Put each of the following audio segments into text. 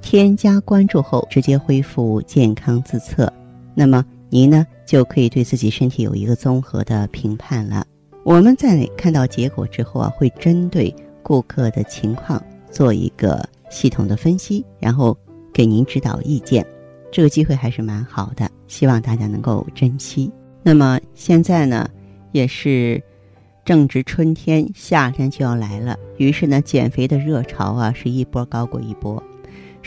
添加关注后，直接恢复健康自测，那么您呢就可以对自己身体有一个综合的评判了。我们在看到结果之后啊，会针对顾客的情况做一个系统的分析，然后给您指导意见。这个机会还是蛮好的，希望大家能够珍惜。那么现在呢，也是正值春天，夏天就要来了，于是呢，减肥的热潮啊是一波高过一波。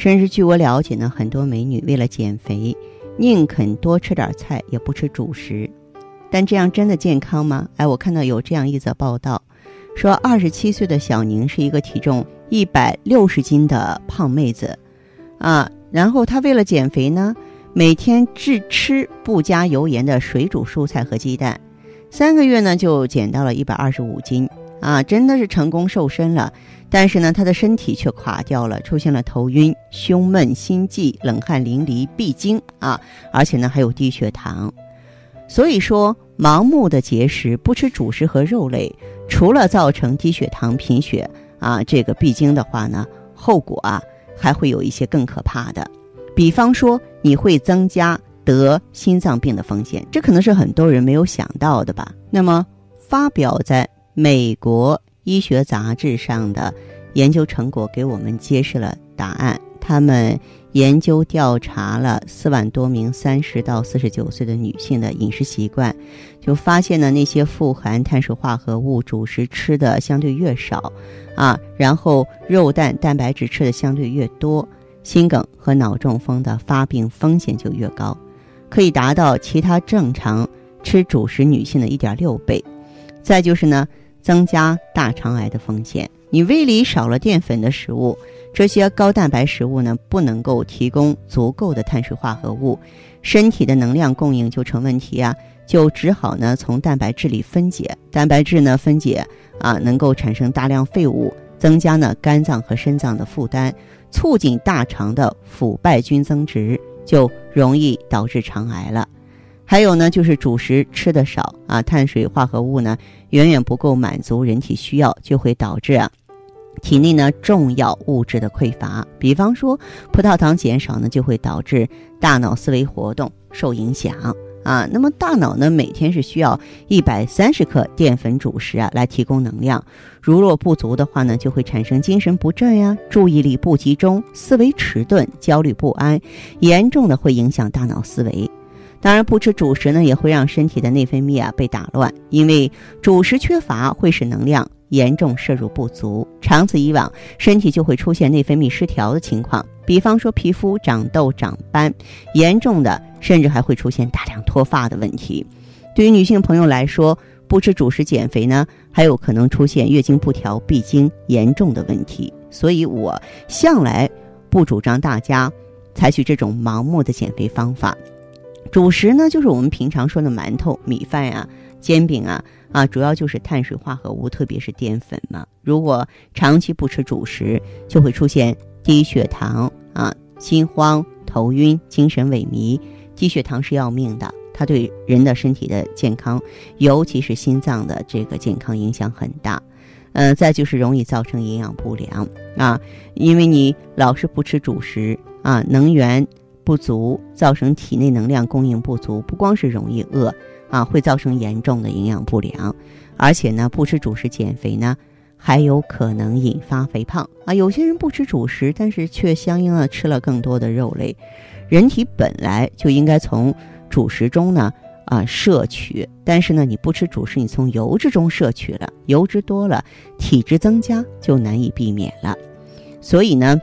甚至据我了解呢，很多美女为了减肥，宁肯多吃点菜，也不吃主食。但这样真的健康吗？哎，我看到有这样一则报道，说二十七岁的小宁是一个体重一百六十斤的胖妹子，啊，然后她为了减肥呢，每天只吃不加油盐的水煮蔬菜和鸡蛋，三个月呢就减到了一百二十五斤。啊，真的是成功瘦身了，但是呢，他的身体却垮掉了，出现了头晕、胸闷、心悸、冷汗淋漓、闭经啊，而且呢还有低血糖。所以说，盲目的节食，不吃主食和肉类，除了造成低血糖、贫血啊，这个闭经的话呢，后果啊还会有一些更可怕的，比方说你会增加得心脏病的风险，这可能是很多人没有想到的吧。那么发表在。美国医学杂志上的研究成果给我们揭示了答案。他们研究调查了四万多名三十到四十九岁的女性的饮食习惯，就发现呢，那些富含碳水化合物主食吃的相对越少，啊，然后肉蛋蛋白质吃的相对越多，心梗和脑中风的发病风险就越高，可以达到其他正常吃主食女性的一点六倍。再就是呢。增加大肠癌的风险。你胃里少了淀粉的食物，这些高蛋白食物呢，不能够提供足够的碳水化合物，身体的能量供应就成问题啊，就只好呢从蛋白质里分解。蛋白质呢分解啊，能够产生大量废物，增加呢肝脏和肾脏的负担，促进大肠的腐败菌增殖，就容易导致肠癌了。还有呢，就是主食吃的少啊，碳水化合物呢远远不够满足人体需要，就会导致啊体内呢重要物质的匮乏。比方说，葡萄糖减少呢，就会导致大脑思维活动受影响啊。那么大脑呢，每天是需要一百三十克淀粉主食啊来提供能量，如若不足的话呢，就会产生精神不振呀、注意力不集中、思维迟钝、焦虑不安，严重的会影响大脑思维。当然，不吃主食呢，也会让身体的内分泌啊被打乱，因为主食缺乏会使能量严重摄入不足，长此以往，身体就会出现内分泌失调的情况。比方说，皮肤长痘、长斑，严重的甚至还会出现大量脱发的问题。对于女性朋友来说，不吃主食减肥呢，还有可能出现月经不调、闭经严重的问题。所以我向来不主张大家采取这种盲目的减肥方法。主食呢，就是我们平常说的馒头、米饭呀、煎饼啊，啊，主要就是碳水化合物，特别是淀粉嘛。如果长期不吃主食，就会出现低血糖啊、心慌、头晕、精神萎靡。低血糖是要命的，它对人的身体的健康，尤其是心脏的这个健康影响很大。嗯，再就是容易造成营养不良啊，因为你老是不吃主食啊，能源。不足造成体内能量供应不足，不光是容易饿啊，会造成严重的营养不良，而且呢，不吃主食减肥呢，还有可能引发肥胖啊。有些人不吃主食，但是却相应的吃了更多的肉类。人体本来就应该从主食中呢啊摄取，但是呢，你不吃主食，你从油脂中摄取了，油脂多了，体质增加就难以避免了。所以呢。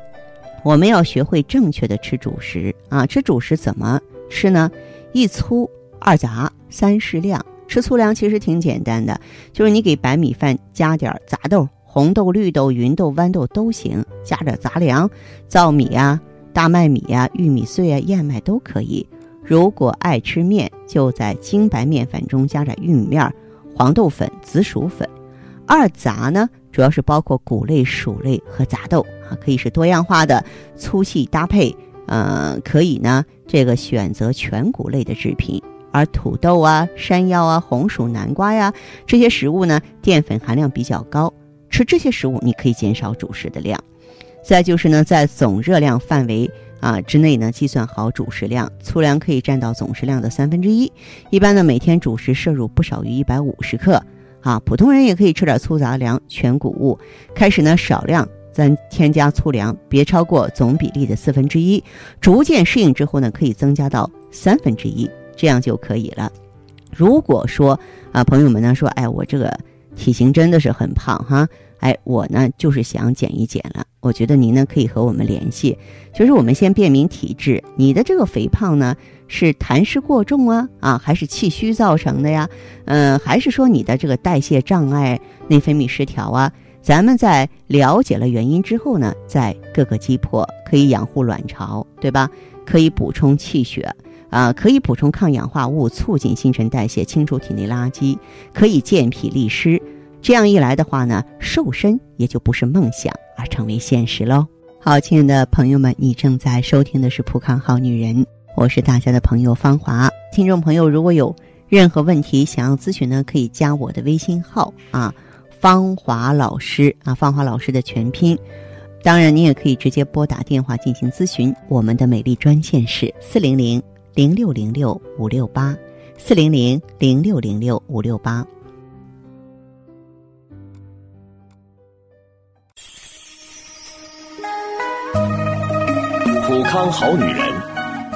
我们要学会正确的吃主食啊！吃主食怎么吃呢？一粗二杂三适量。吃粗粮其实挺简单的，就是你给白米饭加点杂豆，红豆、绿豆、芸豆、豌豆都行，加点杂粮，糙米啊、大麦米啊、玉米碎啊、燕麦都可以。如果爱吃面，就在精白面粉中加点玉米面、黄豆粉、紫薯粉。二杂呢，主要是包括谷类、薯类和杂豆啊，可以是多样化的粗细搭配。呃，可以呢，这个选择全谷类的制品。而土豆啊、山药啊、红薯、南瓜呀这些食物呢，淀粉含量比较高，吃这些食物你可以减少主食的量。再就是呢，在总热量范围啊之内呢，计算好主食量，粗粮可以占到总食量的三分之一。一般呢，每天主食摄入不少于一百五十克啊。普通人也可以吃点粗杂粮、全谷物。开始呢，少量咱添加粗粮，别超过总比例的四分之一。逐渐适应之后呢，可以增加到三分之一，这样就可以了。如果说啊，朋友们呢说，哎，我这个体型真的是很胖哈。哎，我呢就是想减一减了。我觉得您呢可以和我们联系，就是我们先辨明体质。你的这个肥胖呢是痰湿过重啊啊，还是气虚造成的呀？嗯，还是说你的这个代谢障碍、内分泌失调啊？咱们在了解了原因之后呢，再各个击破，可以养护卵巢，对吧？可以补充气血啊，可以补充抗氧化物，促进新陈代谢，清除体内垃圾，可以健脾利湿。这样一来的话呢，瘦身也就不是梦想，而成为现实喽。好，亲爱的朋友们，你正在收听的是《浦康好女人》，我是大家的朋友芳华。听众朋友，如果有任何问题想要咨询呢，可以加我的微信号啊，芳华老师啊，芳华老师的全拼。当然，你也可以直接拨打电话进行咨询，我们的美丽专线是四零零零六零六五六八，四零零零六零六五六八。普康好女人，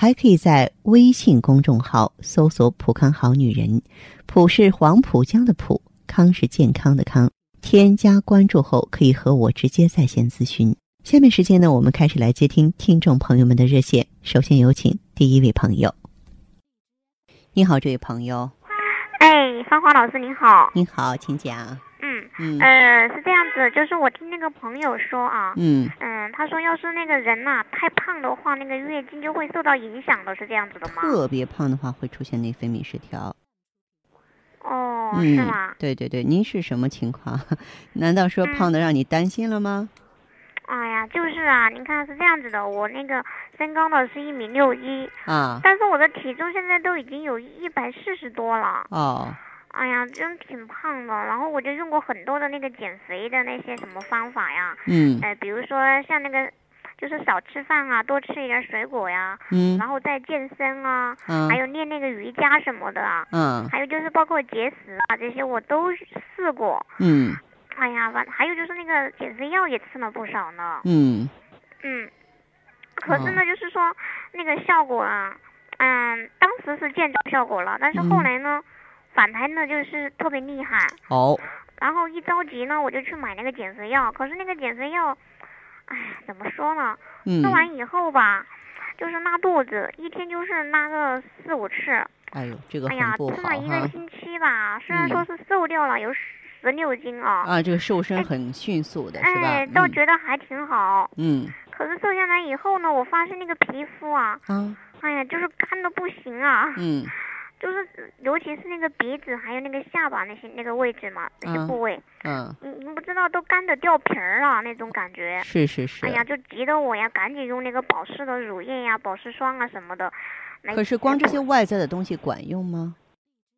还可以在微信公众号搜索“浦康好女人”，浦是黄浦江的浦，康是健康的康。添加关注后，可以和我直接在线咨询。下面时间呢，我们开始来接听听众朋友们的热线。首先有请第一位朋友。你好，这位朋友。哎，芳华老师您好。您好，请讲。嗯，呃，是这样子，就是我听那个朋友说啊，嗯，嗯，他说要是那个人呐太胖的话，那个月经就会受到影响的，是这样子的吗？特别胖的话会出现内分泌失调。哦，是吗？对对对，您是什么情况？难道说胖的让你担心了吗？哎呀，就是啊，您看是这样子的，我那个身高呢是一米六一啊，但是我的体重现在都已经有一百四十多了。哦。哎呀，真挺胖的。然后我就用过很多的那个减肥的那些什么方法呀。嗯。哎，比如说像那个，就是少吃饭啊，多吃一点水果呀。嗯。然后再健身啊。嗯。还有练那个瑜伽什么的啊。嗯。还有就是包括节食啊这些我都试过。嗯。哎呀，反还有就是那个减肥药也吃了不少呢。嗯。嗯。可是呢，就是说那个效果啊，嗯，当时是见着效果了，但是后来呢。反弹的，就是特别厉害哦。然后一着急呢，我就去买那个减肥药。可是那个减肥药，哎，怎么说呢？吃完以后吧，就是拉肚子，一天就是拉个四五次。哎呦，这个哎呀，吃了一个星期吧，虽然说是瘦掉了有十六斤啊。啊，这个瘦身很迅速的，是吧？哎，倒觉得还挺好。嗯。可是瘦下来以后呢，我发现那个皮肤啊，啊，哎呀，就是干的不行啊。嗯。就是尤其是那个鼻子还有那个下巴那些那个位置嘛，那些部位，嗯，你你不知道都干的掉皮儿了那种感觉。是是是。哎呀，就急得我呀，赶紧用那个保湿的乳液呀、保湿霜啊什么的。可是光这些外在的东西管用吗？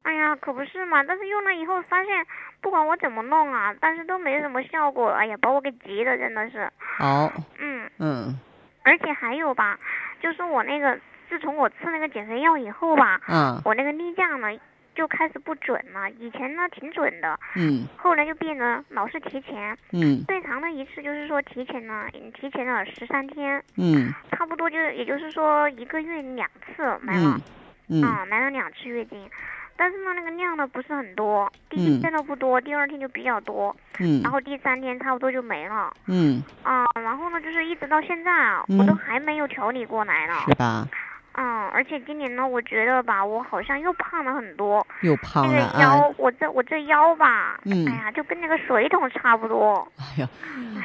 哎呀，可不是嘛！但是用了以后发现，不管我怎么弄啊，但是都没什么效果。哎呀，把我给急的，真的是。好。嗯。嗯。而且还有吧，就是我那个，自从我吃那个减肥药以后吧，嗯，我那个例假呢就开始不准了。以前呢挺准的，嗯，后来就变得老是提前，嗯，最长的一次就是说提前了，提前了十三天，嗯，差不多就也就是说一个月两次来了，嗯，来了两次月经。但是呢，那个量呢不是很多，第一天都不多，第二天就比较多，嗯，然后第三天差不多就没了，嗯，啊，然后呢，就是一直到现在啊，我都还没有调理过来呢，是吧？嗯，而且今年呢，我觉得吧，我好像又胖了很多，又胖了，那个腰，我这我这腰吧，嗯，哎呀，就跟那个水桶差不多，哎呀，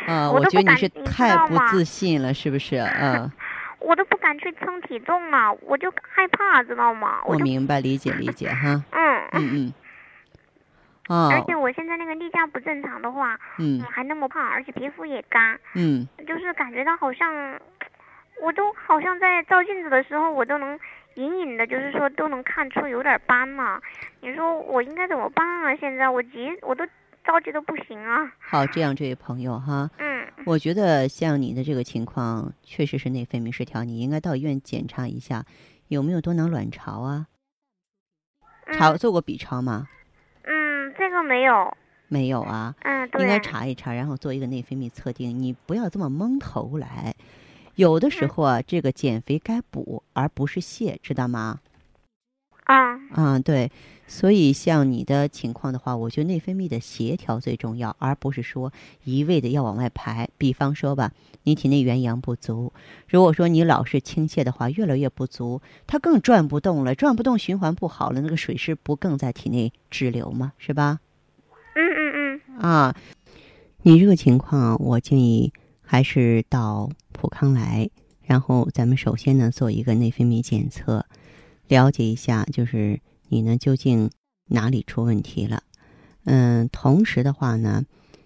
啊，我觉得你是太不自信了，是不是？嗯。我都不敢去称体重了，我就害怕，知道吗？我明白，理解理解哈。嗯嗯嗯。哦。而且我现在那个例假不正常的话，嗯，还那么胖，而且皮肤也干，嗯，就是感觉到好像，我都好像在照镜子的时候，我都能隐隐的，就是说都能看出有点斑嘛。你说我应该怎么办啊？现在我急，我都着急的不行啊。好，这样这位朋友哈。嗯。我觉得像你的这个情况，确实是内分泌失调，你应该到医院检查一下，有没有多囊卵巢啊？查做过 B 超吗？嗯，这个没有。没有啊？嗯，对。应该查一查，然后做一个内分泌测定。你不要这么蒙头来，有的时候啊，这个减肥该补而不是泻，知道吗？啊。嗯，对。所以，像你的情况的话，我觉得内分泌的协调最重要，而不是说一味的要往外排。比方说吧，你体内元阳不足，如果说你老是倾泻的话，越来越不足，它更转不动了，转不动，循环不好了，那个水湿不更在体内滞留吗？是吧？嗯嗯嗯。啊，你这个情况，我建议还是到普康来，然后咱们首先呢做一个内分泌检测，了解一下，就是。你呢？究竟哪里出问题了？嗯，同时的话呢，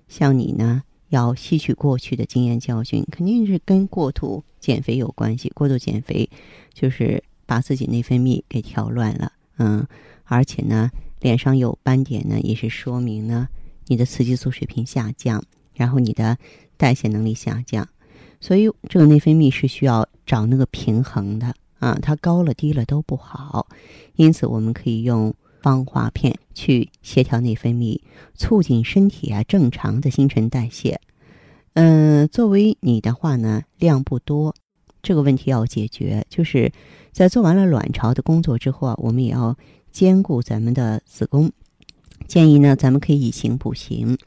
像你呢，要吸取过去的经验教训，肯定是跟过度减肥有关系。过度减肥就是把自己内分泌给调乱了，嗯，而且呢，脸上有斑点呢，也是说明呢，你的雌激素水平下降，然后你的代谢能力下降，所以这个内分泌是需要找那个平衡的。啊，它高了低了都不好，因此我们可以用芳华片去协调内分泌，促进身体啊正常的新陈代谢。嗯，作为你的话呢，量不多，这个问题要解决，就是在做完了卵巢的工作之后啊，我们也要兼顾咱们的子宫。建议呢，咱们可以以形补形，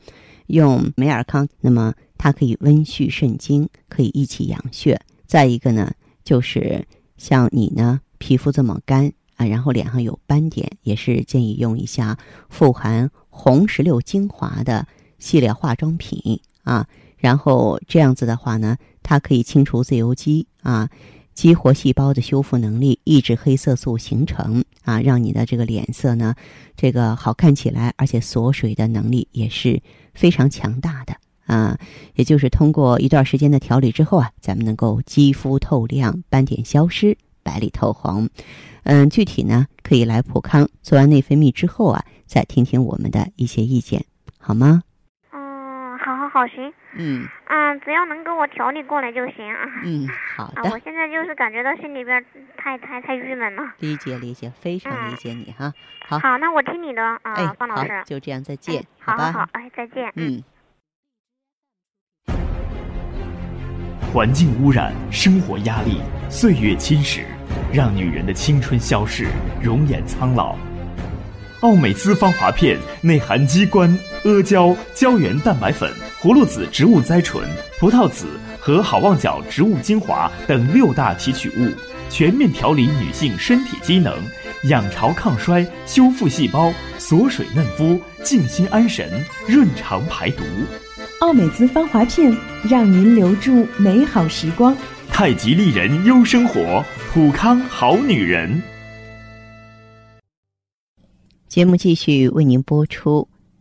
用美尔康，那么它可以温煦肾精，可以益气养血。再一个呢，就是。像你呢，皮肤这么干啊，然后脸上有斑点，也是建议用一下富含红石榴精华的系列化妆品啊。然后这样子的话呢，它可以清除自由基啊，激活细胞的修复能力，抑制黑色素形成啊，让你的这个脸色呢，这个好看起来，而且锁水的能力也是非常强大的。啊，也就是通过一段时间的调理之后啊，咱们能够肌肤透亮、斑点消失、白里透红。嗯，具体呢可以来普康做完内分泌之后啊，再听听我们的一些意见，好吗？嗯，好好好，行。嗯。嗯，只要能给我调理过来就行啊。嗯，好的。我现在就是感觉到心里边太太太郁闷了。理解理解，非常理解你哈。好。好，那我听你的啊，方老师。就这样，再见。好好好，哎，再见。嗯。环境污染、生活压力、岁月侵蚀，让女人的青春消逝，容颜苍老。奥美姿芳华片内含鸡冠、阿胶、胶原蛋白粉、葫芦籽植物甾醇、葡萄籽和好望角植物精华等六大提取物，全面调理女性身体机能，养巢抗衰，修复细胞，锁水嫩肤，静心安神，润肠排毒。奥美姿芳华片，让您留住美好时光。太极丽人优生活，普康好女人。节目继续为您播出。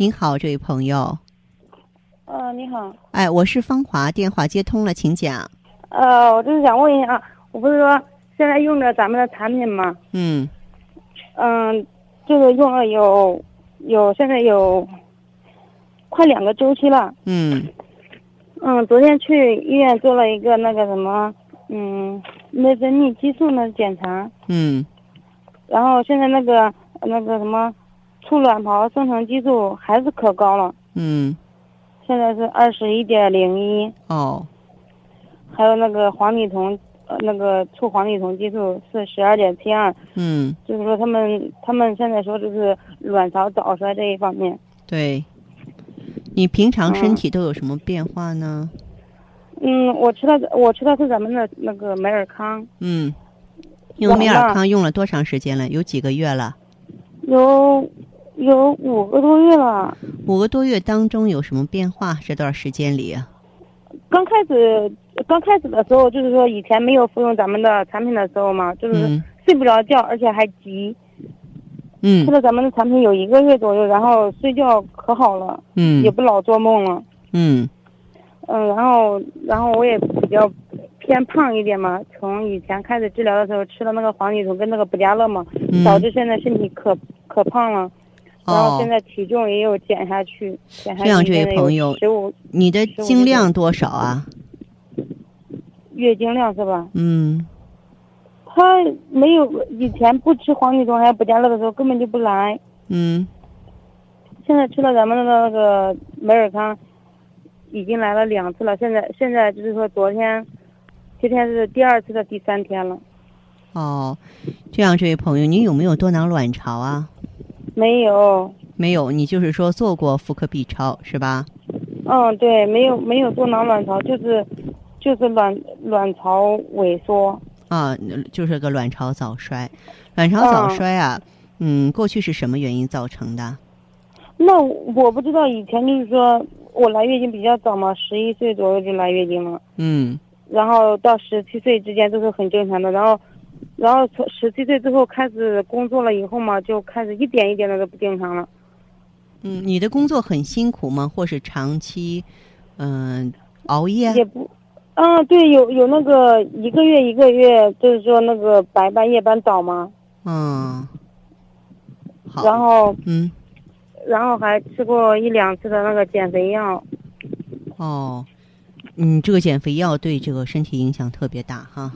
您好，这位朋友。呃，你好。哎，我是芳华，电话接通了，请讲。呃，我就是想问一下，我不是说现在用着咱们的产品吗？嗯。嗯，就是用了有有现在有快两个周期了。嗯。嗯，昨天去医院做了一个那个什么，嗯，内分泌激素的检查。嗯。然后现在那个那个什么。促卵泡生成激素还是可高了，嗯，现在是二十一点零一哦，还有那个黄体酮，呃，那个促黄体酮激素是十二点七二，嗯，就是说他们他们现在说就是卵巢早衰这一方面。对，你平常身体都有什么变化呢？嗯，我吃的我吃的是咱们的那个美尔康。嗯，用美尔康用了多长时间了？有几个月了？有。有五个多月了。五个多月当中有什么变化？这段时间里，刚开始刚开始的时候，就是说以前没有服用咱们的产品的时候嘛，就是睡不着觉，而且还急。嗯。吃了咱们的产品有一个月左右，然后睡觉可好了。嗯。也不老做梦了。嗯。嗯，然后然后我也比较偏胖一点嘛，从以前开始治疗的时候吃了那个黄体酮跟那个补佳乐嘛，导致现在身体可可胖了。然后现在体重也有减下去，减下去。这样，这位朋友，你的经量多少啊？月经量是吧？嗯。他没有以前不吃黄体酮还有补佳乐的时候根本就不来。嗯。现在吃了咱们的那个美尔康，已经来了两次了。现在现在就是说昨天，今天是第二次的第三天了。哦，这样，这位朋友，你有没有多囊卵巢啊？没有，没有，你就是说做过妇科 B 超是吧？嗯，对，没有没有做囊卵巢，就是就是卵卵巢萎缩啊，就是个卵巢早衰，卵巢早衰啊，嗯，过去是什么原因造成的？那我不知道，以前就是说我来月经比较早嘛，十一岁左右就来月经了，嗯，然后到十七岁之间都是很正常的，然后。然后从十七岁之后开始工作了以后嘛，就开始一点一点的都不正常了。嗯，你的工作很辛苦吗？或是长期，嗯，熬夜？也不，嗯，对，有有那个一个月一个月，就是说那个白班夜班倒吗？嗯。好。然后。嗯。然后还吃过一两次的那个减肥药。哦，嗯，这个减肥药对这个身体影响特别大哈。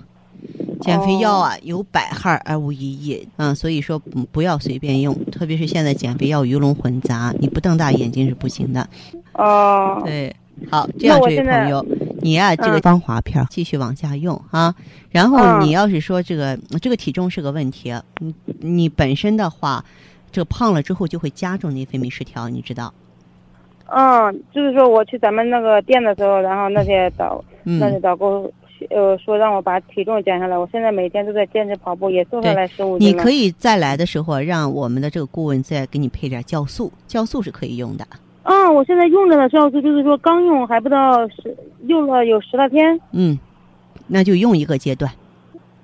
减肥药啊，有百害而无一益，嗯，所以说不要随便用，特别是现在减肥药鱼龙混杂，你不瞪大眼睛是不行的。哦，对，好，这样这位朋友，你呀，这个芳华片继续往下用啊。然后你要是说这个这个体重是个问题，你你本身的话，这个胖了之后就会加重内分泌失调，你知道？嗯，就是说我去咱们那个店的时候，然后那些导那些导购。呃，说让我把体重减下来，我现在每天都在坚持跑步，也瘦下来十五斤你可以再来的时候，让我们的这个顾问再给你配点酵素，酵素是可以用的。嗯，我现在用着的酵素，就是说刚用还不到十，用了有十来天。嗯，那就用一个阶段。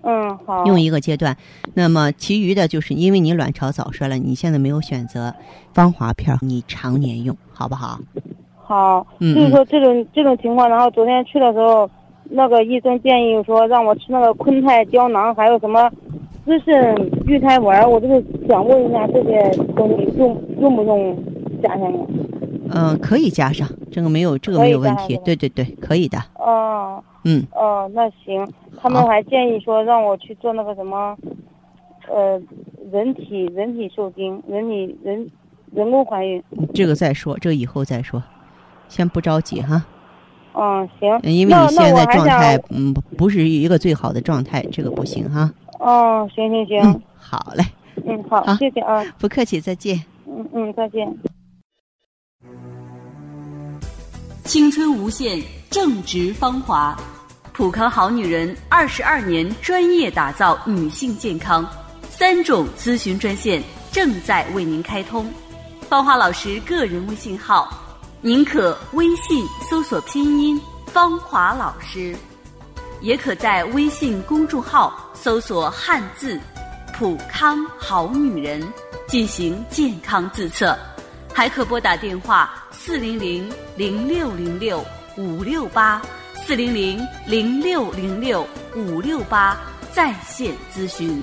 嗯，好。用一个阶段，那么其余的就是因为你卵巢早衰了，你现在没有选择芳华片，你常年用好不好？好。嗯。就是说这种这种情况，然后昨天去的时候。那个医生建议说让我吃那个坤泰胶囊，还有什么滋肾育胎丸，我就是想问一下这些东西用用不用加上？嗯，可以加上，这个没有这个没有问题，对对对，可以的。哦。嗯。哦，那行。他们还建议说让我去做那个什么，呃，人体人体受精，人体人人工怀孕。这个再说，这个以后再说，先不着急哈。嗯，行。因为你现在状态，嗯，不是一个最好的状态，这个不行哈。哦，行行行。好嘞。嗯，好，谢谢啊。不客气，再见。嗯。嗯嗯，再见。青春无限，正值芳华。普康好女人二十二年专业打造女性健康，三种咨询专线正在为您开通。芳华老师个人微信号，您可微信搜索拼音“芳华老师”，也可在微信公众号搜索汉字“普康好女人”进行健康自测，还可拨打电话四零零零六零六五六八。四零零零六零六五六八在线咨询。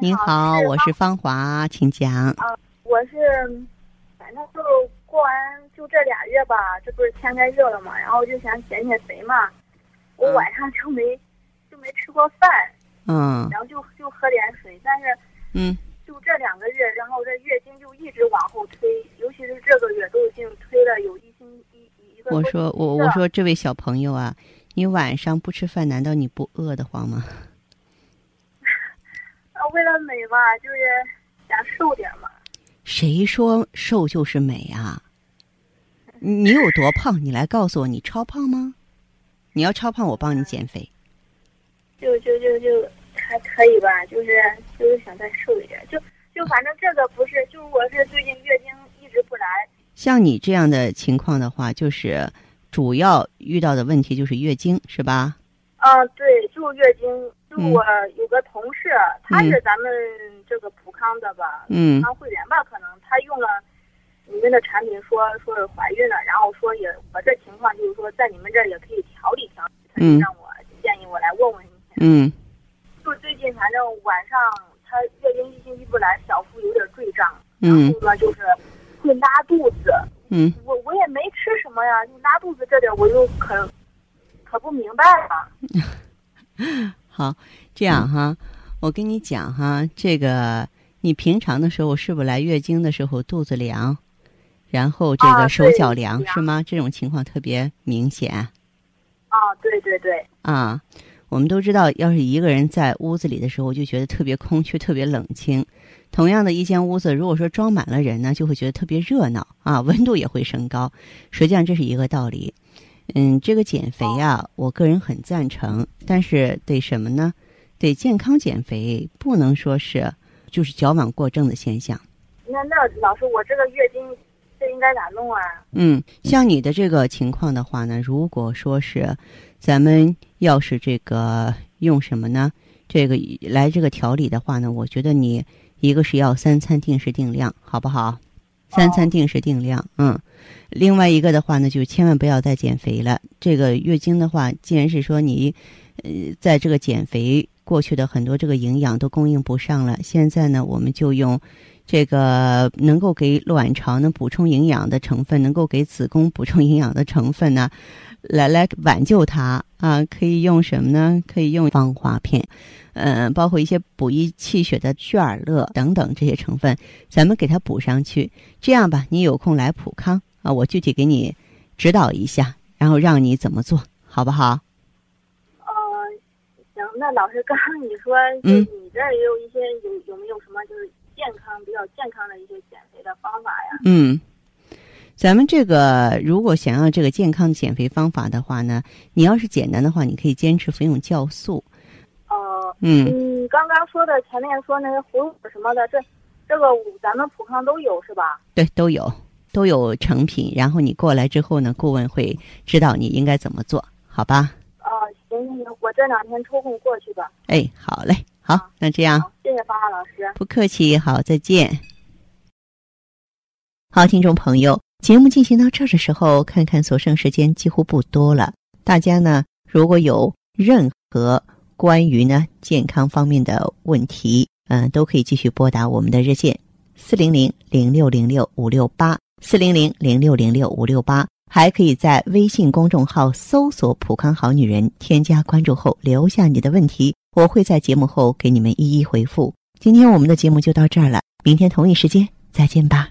您好，我是芳华，请讲。啊，我是，反正就过完就这俩月吧，这不是天该热了嘛，然后就想减减肥嘛，我晚上就没就没吃过饭。嗯，然后就就喝点水，但是，嗯，就这两个月，然后这月经就一直往后推，尤其是这个月都已经推了有一星一一个。我说我我说这位小朋友啊，你晚上不吃饭，难道你不饿得慌吗？啊，为了美吧，就是想瘦点嘛。谁说瘦就是美啊？你有多胖？你来告诉我，你超胖吗？你要超胖，我帮你减肥。就就就就还可以吧，就是就是想再瘦一点，就就反正这个不是，就我是最近月经一直不来。像你这样的情况的话，就是主要遇到的问题就是月经，是吧？啊，对，就月经。就我有个同事，他是咱们这个普康的吧，嗯，康会员吧，可能他用了你们的产品，说说是怀孕了，然后说也我这情况就是说在你们这儿也可以调理调理，他就让我建议我来问问你。嗯，就最近反正晚上她月经一星期不来，小腹有点坠胀，然后呢就是会拉肚子。嗯，我我也没吃什么呀，就拉肚子这点我就可可不明白了。好，这样哈，我跟你讲哈，这个你平常的时候是不是来月经的时候肚子凉，然后这个手脚凉是吗？这种情况特别明显。啊，对对对。啊。我们都知道，要是一个人在屋子里的时候，就觉得特别空虚、特别冷清。同样的一间屋子，如果说装满了人呢，就会觉得特别热闹啊，温度也会升高。实际上这是一个道理。嗯，这个减肥啊，我个人很赞成，但是得什么呢？得健康减肥，不能说是就是矫枉过正的现象。那那老师，我这个月经这应该咋弄啊？嗯，像你的这个情况的话呢，如果说是。咱们要是这个用什么呢？这个来这个调理的话呢，我觉得你一个是要三餐定时定量，好不好？三餐定时定量，嗯。另外一个的话呢，就千万不要再减肥了。这个月经的话，既然是说你，呃，在这个减肥过去的很多这个营养都供应不上了，现在呢，我们就用这个能够给卵巢呢补充营养的成分，能够给子宫补充营养的成分呢。来来挽救它啊！可以用什么呢？可以用芳华片，嗯，包括一些补益气血的血尔乐等等这些成分，咱们给它补上去。这样吧，你有空来普康啊，我具体给你指导一下，然后让你怎么做好不好？呃，行，那老师刚刚你说，嗯，你这儿也有一些有有没有什么就是健康比较健康的一些减肥的方法呀？嗯。咱们这个如果想要这个健康的减肥方法的话呢，你要是简单的话，你可以坚持服用酵素。哦，嗯，你刚刚说的前面说那些葫芦什么的，这这个咱们普康都有是吧？对，都有，都有成品。然后你过来之后呢，顾问会知道你应该怎么做，好吧？哦，行行行，我这两天抽空过去吧。哎，好嘞，好，那这样，谢谢芳华老师。不客气，好，再见。好，听众朋友。节目进行到这儿的时候，看看所剩时间几乎不多了。大家呢，如果有任何关于呢健康方面的问题，嗯，都可以继续拨打我们的热线四零零零六零六五六八四零零零六零六五六八，还可以在微信公众号搜索“普康好女人”，添加关注后留下你的问题，我会在节目后给你们一一回复。今天我们的节目就到这儿了，明天同一时间再见吧。